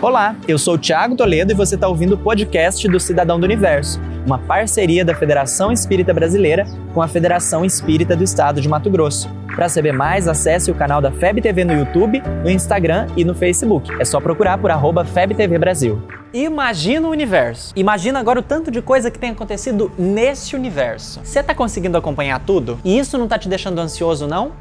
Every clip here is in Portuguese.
Olá, eu sou o Thiago Toledo e você está ouvindo o podcast do Cidadão do Universo, uma parceria da Federação Espírita Brasileira com a Federação Espírita do Estado de Mato Grosso. Para saber mais, acesse o canal da FEB TV no YouTube, no Instagram e no Facebook. É só procurar por arroba FebTV Brasil. Imagina o universo. Imagina agora o tanto de coisa que tem acontecido nesse universo. Você está conseguindo acompanhar tudo? E isso não está te deixando ansioso, não?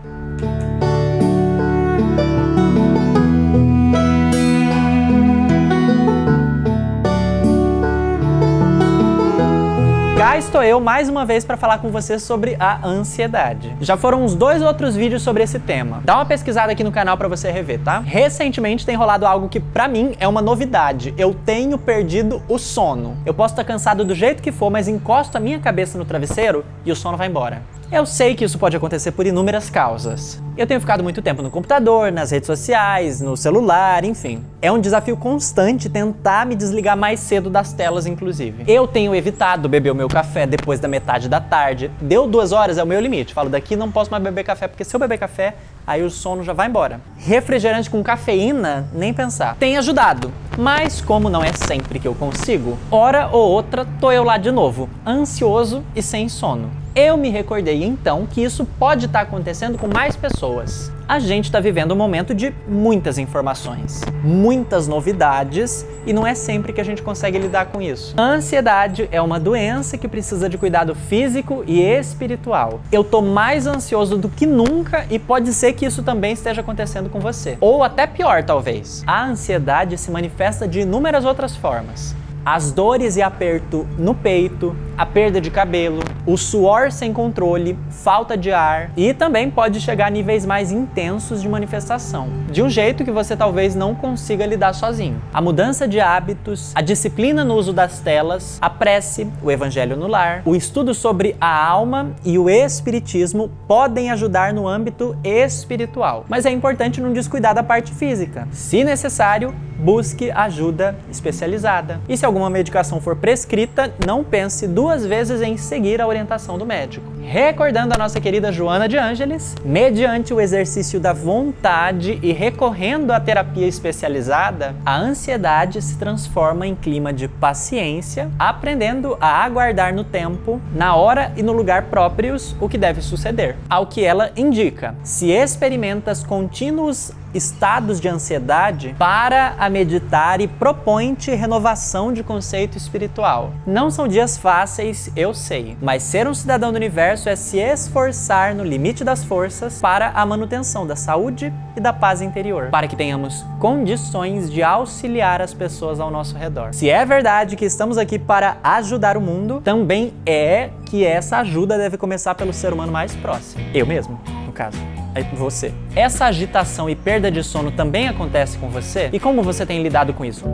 Cá estou eu mais uma vez para falar com você sobre a ansiedade. Já foram uns dois outros vídeos sobre esse tema. Dá uma pesquisada aqui no canal para você rever, tá? Recentemente tem rolado algo que para mim é uma novidade. Eu tenho perdido o sono. Eu posso estar cansado do jeito que for, mas encosto a minha cabeça no travesseiro e o sono vai embora. Eu sei que isso pode acontecer por inúmeras causas. Eu tenho ficado muito tempo no computador, nas redes sociais, no celular, enfim. É um desafio constante tentar me desligar mais cedo das telas, inclusive. Eu tenho evitado beber o meu café depois da metade da tarde. Deu duas horas, é o meu limite. Falo, daqui não posso mais beber café, porque se eu beber café, aí o sono já vai embora. Refrigerante com cafeína, nem pensar. Tem ajudado, mas como não é sempre que eu consigo, hora ou outra tô eu lá de novo, ansioso e sem sono. Eu me recordei então que isso pode estar acontecendo com mais pessoas. A gente está vivendo um momento de muitas informações, muitas novidades e não é sempre que a gente consegue lidar com isso. A ansiedade é uma doença que precisa de cuidado físico e espiritual. Eu tô mais ansioso do que nunca e pode ser que isso também esteja acontecendo com você. Ou até pior, talvez. A ansiedade se manifesta de inúmeras outras formas as dores e aperto no peito, a perda de cabelo, o suor sem controle, falta de ar e também pode chegar a níveis mais intensos de manifestação, de um jeito que você talvez não consiga lidar sozinho. A mudança de hábitos, a disciplina no uso das telas, a prece, o evangelho no lar, o estudo sobre a alma e o espiritismo podem ajudar no âmbito espiritual. Mas é importante não descuidar da parte física. Se necessário, busque ajuda especializada. E se alguma medicação for prescrita, não pense duas vezes em seguir a orientação do médico. Recordando a nossa querida Joana de Ângeles, mediante o exercício da vontade e recorrendo à terapia especializada, a ansiedade se transforma em clima de paciência, aprendendo a aguardar no tempo, na hora e no lugar próprios o que deve suceder. Ao que ela indica, se experimentas contínuos estados de ansiedade, para a meditar e propõe-te renovação de conceito espiritual. Não são dias fáceis, eu sei, mas ser um cidadão do universo é se esforçar no limite das forças para a manutenção da saúde e da paz interior, para que tenhamos condições de auxiliar as pessoas ao nosso redor. Se é verdade que estamos aqui para ajudar o mundo, também é que essa ajuda deve começar pelo ser humano mais próximo. Eu mesmo, no caso você. Essa agitação e perda de sono também acontece com você? E como você tem lidado com isso?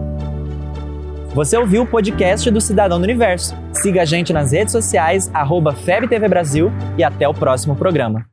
Você ouviu o podcast do Cidadão do Universo. Siga a gente nas redes sociais, arroba FebTV Brasil e até o próximo programa.